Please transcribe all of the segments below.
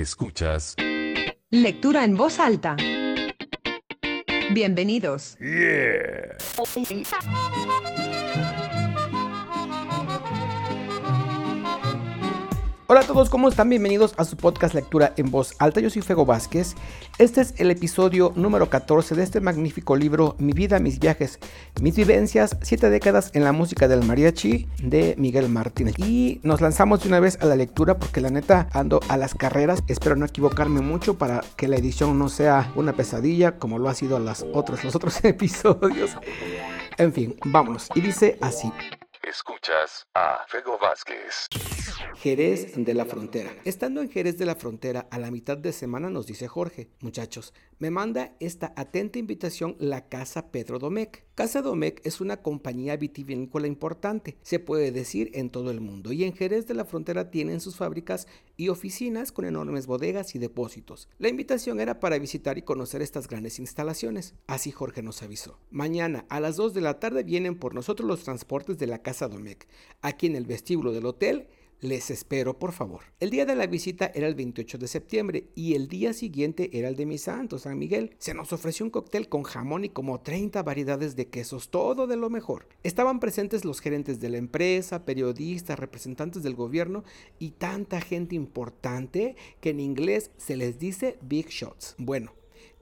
Escuchas. Lectura en voz alta. Bienvenidos. Hola a todos, ¿cómo están? Bienvenidos a su podcast Lectura en Voz Alta. Yo soy Fego Vázquez. Este es el episodio número 14 de este magnífico libro Mi vida, mis viajes, mis vivencias, siete décadas en la música del mariachi de Miguel Martínez. Y nos lanzamos de una vez a la lectura porque la neta ando a las carreras. Espero no equivocarme mucho para que la edición no sea una pesadilla como lo ha sido las otros, los otros episodios. En fin, vámonos. Y dice así. Escuchas a Fego Vázquez. Jerez de la Frontera. Estando en Jerez de la Frontera a la mitad de semana nos dice Jorge, muchachos, me manda esta atenta invitación la Casa Pedro Domecq. Casa Domecq es una compañía vitivinícola importante, se puede decir en todo el mundo, y en Jerez de la Frontera tienen sus fábricas y oficinas con enormes bodegas y depósitos. La invitación era para visitar y conocer estas grandes instalaciones. Así Jorge nos avisó. Mañana a las 2 de la tarde vienen por nosotros los transportes de la Casa Domecq. Aquí en el vestíbulo del hotel les espero, por favor. El día de la visita era el 28 de septiembre y el día siguiente era el de mi santo, San Miguel. Se nos ofreció un cóctel con jamón y como 30 variedades de quesos, todo de lo mejor. Estaban presentes los gerentes de la empresa, periodistas, representantes del gobierno y tanta gente importante que en inglés se les dice big shots. Bueno,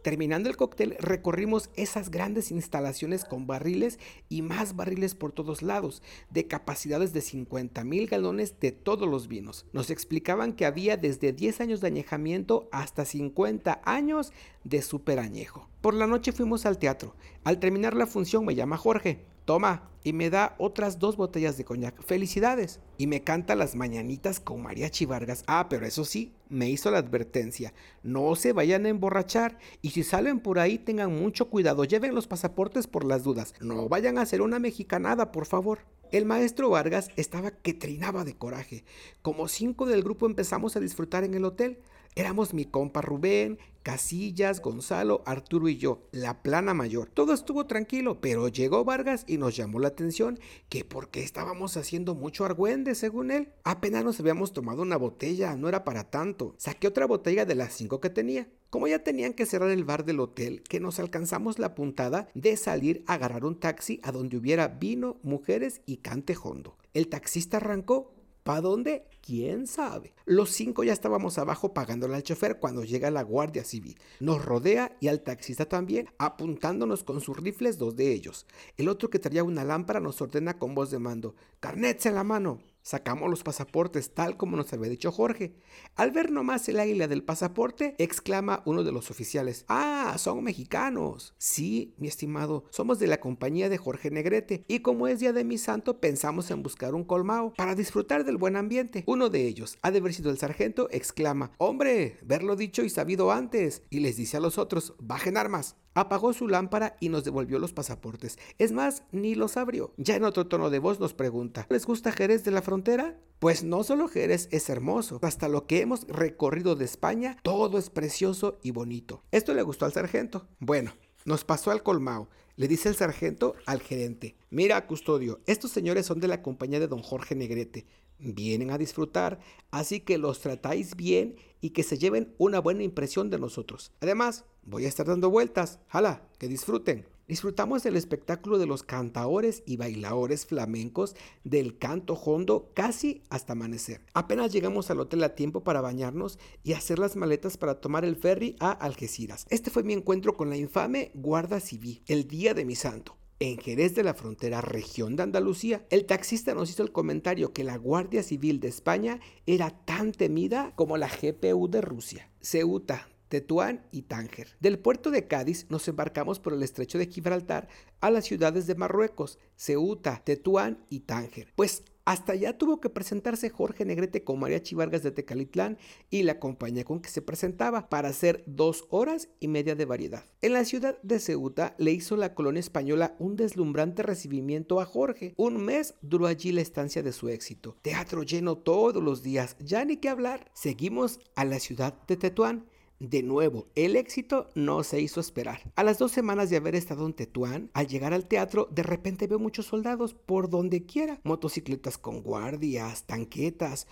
Terminando el cóctel, recorrimos esas grandes instalaciones con barriles y más barriles por todos lados, de capacidades de 50 mil galones de todos los vinos. Nos explicaban que había desde 10 años de añejamiento hasta 50 años de superañejo. Por la noche fuimos al teatro. Al terminar la función me llama Jorge. Toma, y me da otras dos botellas de coñac. Felicidades. Y me canta las mañanitas con Mariachi Vargas. Ah, pero eso sí, me hizo la advertencia. No se vayan a emborrachar. Y si salen por ahí, tengan mucho cuidado. Lleven los pasaportes por las dudas. No vayan a hacer una mexicanada, por favor. El maestro Vargas estaba que trinaba de coraje. Como cinco del grupo empezamos a disfrutar en el hotel. Éramos mi compa Rubén, Casillas, Gonzalo, Arturo y yo, la plana mayor. Todo estuvo tranquilo, pero llegó Vargas y nos llamó la atención que porque estábamos haciendo mucho argüende, según él. Apenas nos habíamos tomado una botella, no era para tanto. Saqué otra botella de las cinco que tenía. Como ya tenían que cerrar el bar del hotel, que nos alcanzamos la puntada de salir a agarrar un taxi a donde hubiera vino, mujeres y cante hondo. El taxista arrancó, ¿Para dónde? ¿Quién sabe? Los cinco ya estábamos abajo pagándole al chofer cuando llega la Guardia Civil. Nos rodea y al taxista también, apuntándonos con sus rifles dos de ellos. El otro que traía una lámpara nos ordena con voz de mando, carnets en la mano. Sacamos los pasaportes tal como nos había dicho Jorge. Al ver nomás el águila del pasaporte, exclama uno de los oficiales, ¡Ah, son mexicanos! Sí, mi estimado, somos de la compañía de Jorge Negrete y como es día de mi santo pensamos en buscar un colmao para disfrutar del buen ambiente. Uno de ellos, ha de haber sido el sargento, exclama, ¡Hombre, verlo dicho y sabido antes! Y les dice a los otros, ¡Bajen armas! Apagó su lámpara y nos devolvió los pasaportes. Es más, ni los abrió. Ya en otro tono de voz nos pregunta, ¿les gusta Jerez de la frontera? Pues no solo Jerez es hermoso, hasta lo que hemos recorrido de España, todo es precioso y bonito. Esto le gustó al sargento. Bueno, nos pasó al colmao. Le dice el sargento al gerente, mira, custodio, estos señores son de la compañía de don Jorge Negrete vienen a disfrutar, así que los tratáis bien y que se lleven una buena impresión de nosotros. Además, voy a estar dando vueltas, jala, que disfruten. Disfrutamos del espectáculo de los cantaores y bailadores flamencos del canto hondo casi hasta amanecer. Apenas llegamos al hotel a tiempo para bañarnos y hacer las maletas para tomar el ferry a Algeciras. Este fue mi encuentro con la infame Guardia Civil, el día de mi santo. En Jerez de la Frontera, región de Andalucía, el taxista nos hizo el comentario que la Guardia Civil de España era tan temida como la GPU de Rusia. Ceuta, Tetuán y Tánger. Del puerto de Cádiz nos embarcamos por el estrecho de Gibraltar a las ciudades de Marruecos, Ceuta, Tetuán y Tánger. Pues hasta allá tuvo que presentarse Jorge Negrete con María Chivargas de Tecalitlán y la compañía con que se presentaba para hacer dos horas y media de variedad. En la ciudad de Ceuta le hizo la colonia española un deslumbrante recibimiento a Jorge. Un mes duró allí la estancia de su éxito. Teatro lleno todos los días, ya ni qué hablar. Seguimos a la ciudad de Tetuán de nuevo, el éxito no se hizo esperar. A las dos semanas de haber estado en Tetuán, al llegar al teatro, de repente veo muchos soldados por donde quiera. Motocicletas con guardias, tanquetas.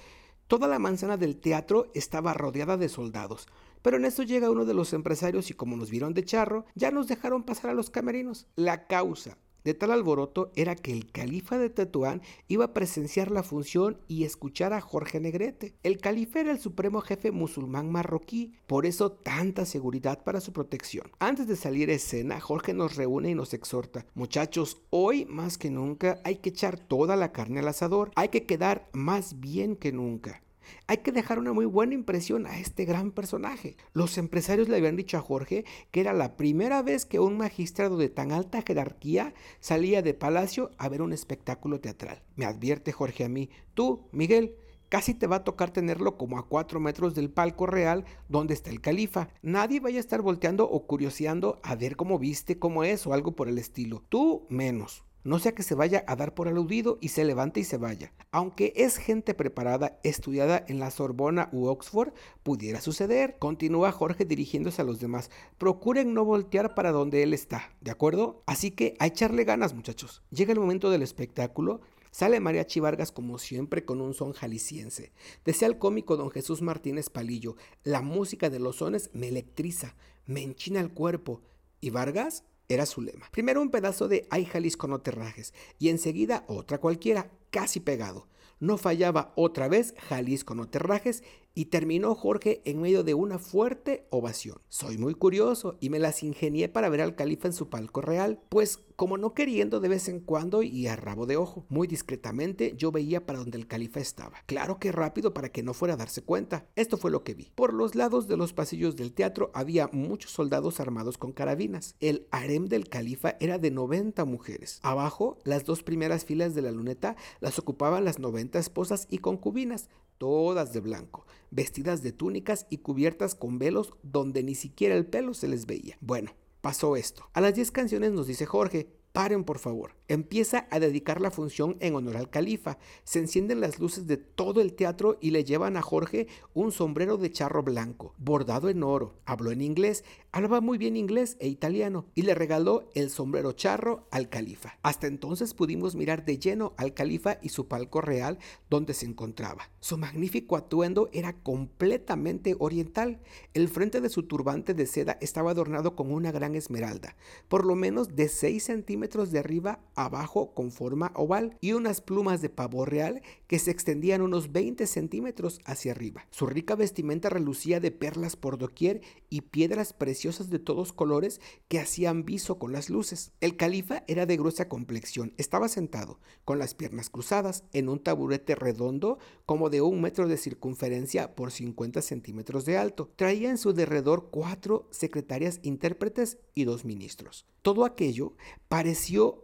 Toda la manzana del teatro estaba rodeada de soldados. Pero en eso llega uno de los empresarios y como nos vieron de charro, ya nos dejaron pasar a los camerinos. La causa de tal alboroto era que el califa de Tetuán iba a presenciar la función y escuchar a Jorge Negrete. El califa era el supremo jefe musulmán marroquí, por eso tanta seguridad para su protección. Antes de salir a escena, Jorge nos reúne y nos exhorta, muchachos, hoy más que nunca hay que echar toda la carne al asador, hay que quedar más bien que nunca. Hay que dejar una muy buena impresión a este gran personaje. Los empresarios le habían dicho a Jorge que era la primera vez que un magistrado de tan alta jerarquía salía de palacio a ver un espectáculo teatral. Me advierte Jorge a mí, tú, Miguel, Casi te va a tocar tenerlo como a cuatro metros del palco real donde está el califa. Nadie vaya a estar volteando o curioseando a ver cómo viste, cómo es o algo por el estilo. Tú menos no sea que se vaya a dar por aludido y se levante y se vaya. Aunque es gente preparada, estudiada en la Sorbona u Oxford, pudiera suceder. Continúa Jorge dirigiéndose a los demás. Procuren no voltear para donde él está, ¿de acuerdo? Así que a echarle ganas, muchachos. Llega el momento del espectáculo. Sale Mariachi Vargas como siempre con un son jalisciense. Desea el cómico don Jesús Martínez Palillo. La música de los sones me electriza, me enchina el cuerpo. ¿Y Vargas? Era su lema. Primero un pedazo de Ay Jalisco no te rajes y enseguida otra cualquiera, casi pegado. No fallaba otra vez Jalisco no te rajes y terminó Jorge en medio de una fuerte ovación. Soy muy curioso y me las ingenié para ver al califa en su palco real, pues como no queriendo de vez en cuando y a rabo de ojo, muy discretamente yo veía para donde el califa estaba. Claro que rápido para que no fuera a darse cuenta. Esto fue lo que vi. Por los lados de los pasillos del teatro había muchos soldados armados con carabinas. El harem del califa era de 90 mujeres. Abajo, las dos primeras filas de la luneta las ocupaban las 90 esposas y concubinas, todas de blanco, vestidas de túnicas y cubiertas con velos donde ni siquiera el pelo se les veía. Bueno, pasó esto. A las 10 canciones nos dice Jorge, paren por favor. Empieza a dedicar la función en honor al califa. Se encienden las luces de todo el teatro y le llevan a Jorge un sombrero de charro blanco, bordado en oro. Habló en inglés, hablaba muy bien inglés e italiano y le regaló el sombrero charro al califa. Hasta entonces pudimos mirar de lleno al califa y su palco real donde se encontraba. Su magnífico atuendo era completamente oriental. El frente de su turbante de seda estaba adornado con una gran esmeralda, por lo menos de 6 centímetros de arriba abajo con forma oval y unas plumas de pavo real que se extendían unos 20 centímetros hacia arriba. Su rica vestimenta relucía de perlas por doquier y piedras preciosas de todos colores que hacían viso con las luces. El califa era de gruesa complexión, estaba sentado, con las piernas cruzadas, en un taburete redondo como de un metro de circunferencia por 50 centímetros de alto. Traía en su derredor cuatro secretarias intérpretes y dos ministros. Todo aquello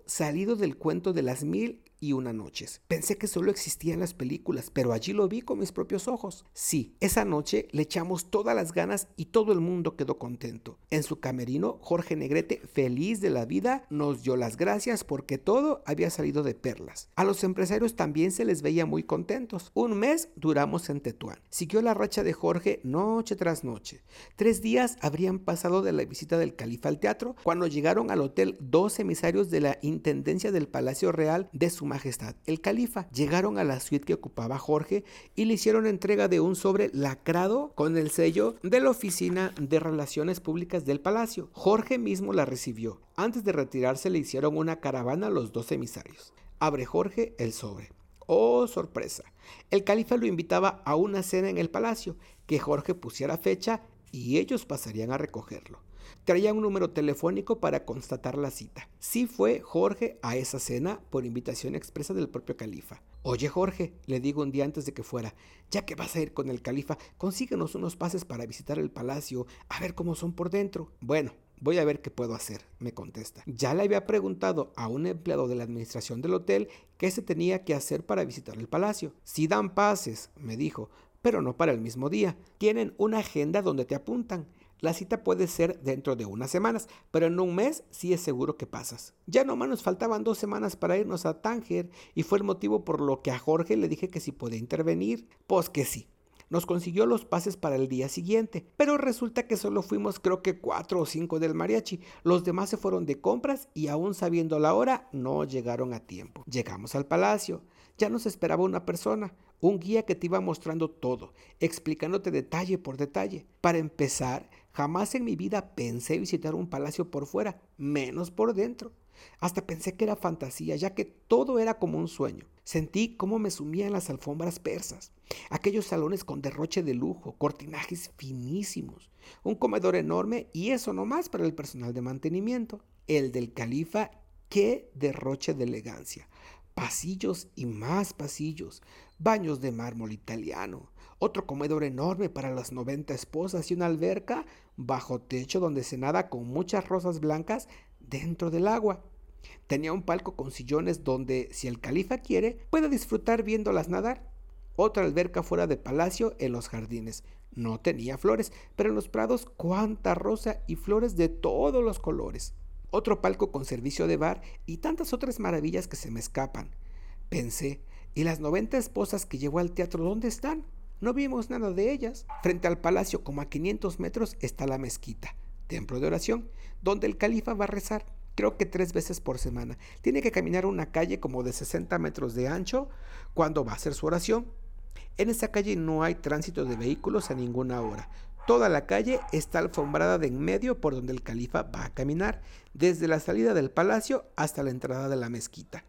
salido del cuento de las mil y una noches. Pensé que solo existía en las películas, pero allí lo vi con mis propios ojos. Sí, esa noche le echamos todas las ganas y todo el mundo quedó contento. En su camerino, Jorge Negrete, feliz de la vida, nos dio las gracias porque todo había salido de perlas. A los empresarios también se les veía muy contentos. Un mes duramos en Tetuán. Siguió la racha de Jorge noche tras noche. Tres días habrían pasado de la visita del califa al teatro cuando llegaron al hotel dos emisarios de la Intendencia del Palacio Real de su Majestad el Califa. Llegaron a la suite que ocupaba Jorge y le hicieron entrega de un sobre lacrado con el sello de la Oficina de Relaciones Públicas del Palacio. Jorge mismo la recibió. Antes de retirarse le hicieron una caravana a los dos emisarios. Abre Jorge el sobre. Oh, sorpresa. El califa lo invitaba a una cena en el palacio, que Jorge pusiera fecha y ellos pasarían a recogerlo. Traía un número telefónico para constatar la cita. Sí fue Jorge a esa cena por invitación expresa del propio califa. Oye Jorge, le digo un día antes de que fuera, ya que vas a ir con el califa, consíguenos unos pases para visitar el palacio, a ver cómo son por dentro. Bueno, Voy a ver qué puedo hacer, me contesta. Ya le había preguntado a un empleado de la administración del hotel qué se tenía que hacer para visitar el palacio. Si dan pases, me dijo, pero no para el mismo día. Tienen una agenda donde te apuntan. La cita puede ser dentro de unas semanas, pero en un mes sí es seguro que pasas. Ya nomás nos faltaban dos semanas para irnos a Tánger y fue el motivo por lo que a Jorge le dije que si podía intervenir. Pues que sí. Nos consiguió los pases para el día siguiente, pero resulta que solo fuimos creo que cuatro o cinco del mariachi. Los demás se fueron de compras y aún sabiendo la hora no llegaron a tiempo. Llegamos al palacio. Ya nos esperaba una persona, un guía que te iba mostrando todo, explicándote detalle por detalle. Para empezar, jamás en mi vida pensé visitar un palacio por fuera, menos por dentro. Hasta pensé que era fantasía, ya que todo era como un sueño. Sentí cómo me sumía en las alfombras persas, aquellos salones con derroche de lujo, cortinajes finísimos, un comedor enorme y eso no más para el personal de mantenimiento. El del califa, qué derroche de elegancia. Pasillos y más pasillos, baños de mármol italiano, otro comedor enorme para las 90 esposas y una alberca bajo techo donde se nada con muchas rosas blancas dentro del agua. Tenía un palco con sillones donde, si el califa quiere, puede disfrutar viéndolas nadar. Otra alberca fuera de palacio en los jardines. No tenía flores, pero en los prados cuánta rosa y flores de todos los colores. Otro palco con servicio de bar y tantas otras maravillas que se me escapan. Pensé, ¿y las 90 esposas que llevó al teatro dónde están? No vimos nada de ellas. Frente al palacio, como a 500 metros, está la mezquita, templo de oración, donde el califa va a rezar creo que tres veces por semana. Tiene que caminar una calle como de 60 metros de ancho cuando va a hacer su oración. En esa calle no hay tránsito de vehículos a ninguna hora. Toda la calle está alfombrada de en medio por donde el califa va a caminar, desde la salida del palacio hasta la entrada de la mezquita.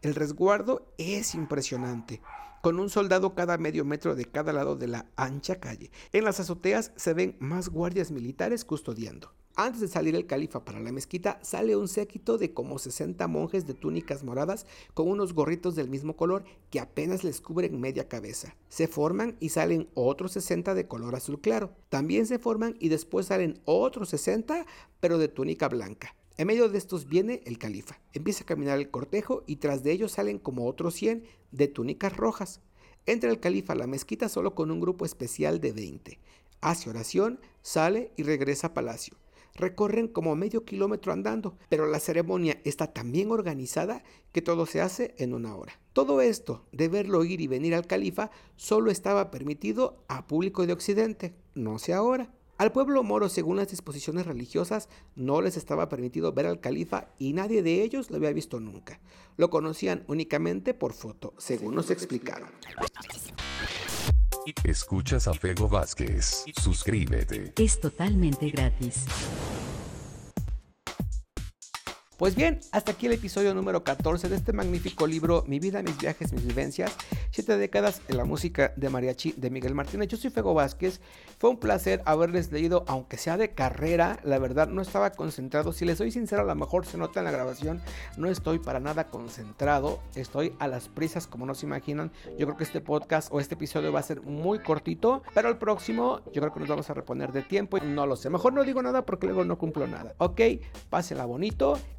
El resguardo es impresionante, con un soldado cada medio metro de cada lado de la ancha calle. En las azoteas se ven más guardias militares custodiando. Antes de salir el califa para la mezquita, sale un séquito de como 60 monjes de túnicas moradas con unos gorritos del mismo color que apenas les cubren media cabeza. Se forman y salen otros 60 de color azul claro. También se forman y después salen otros 60 pero de túnica blanca. En medio de estos viene el califa. Empieza a caminar el cortejo y tras de ellos salen como otros 100 de túnicas rojas. Entra el califa a la mezquita solo con un grupo especial de 20. Hace oración, sale y regresa a palacio recorren como medio kilómetro andando, pero la ceremonia está tan bien organizada que todo se hace en una hora. Todo esto de verlo ir y venir al califa solo estaba permitido a público de Occidente, no sé ahora. Al pueblo moro, según las disposiciones religiosas, no les estaba permitido ver al califa y nadie de ellos lo había visto nunca. Lo conocían únicamente por foto, según nos explicaron. Escuchas a Fego Vázquez. Suscríbete. Es totalmente gratis. Pues bien, hasta aquí el episodio número 14 de este magnífico libro Mi vida, mis viajes, mis vivencias. Siete décadas en la música de mariachi de Miguel Martínez. Yo soy Fego Vázquez. Fue un placer haberles leído, aunque sea de carrera. La verdad, no estaba concentrado. Si les soy sincero, a lo mejor se nota en la grabación. No estoy para nada concentrado. Estoy a las prisas, como no se imaginan. Yo creo que este podcast o este episodio va a ser muy cortito. Pero el próximo, yo creo que nos vamos a reponer de tiempo. No lo sé. Mejor no digo nada porque luego no cumplo nada. Ok, pásenla bonito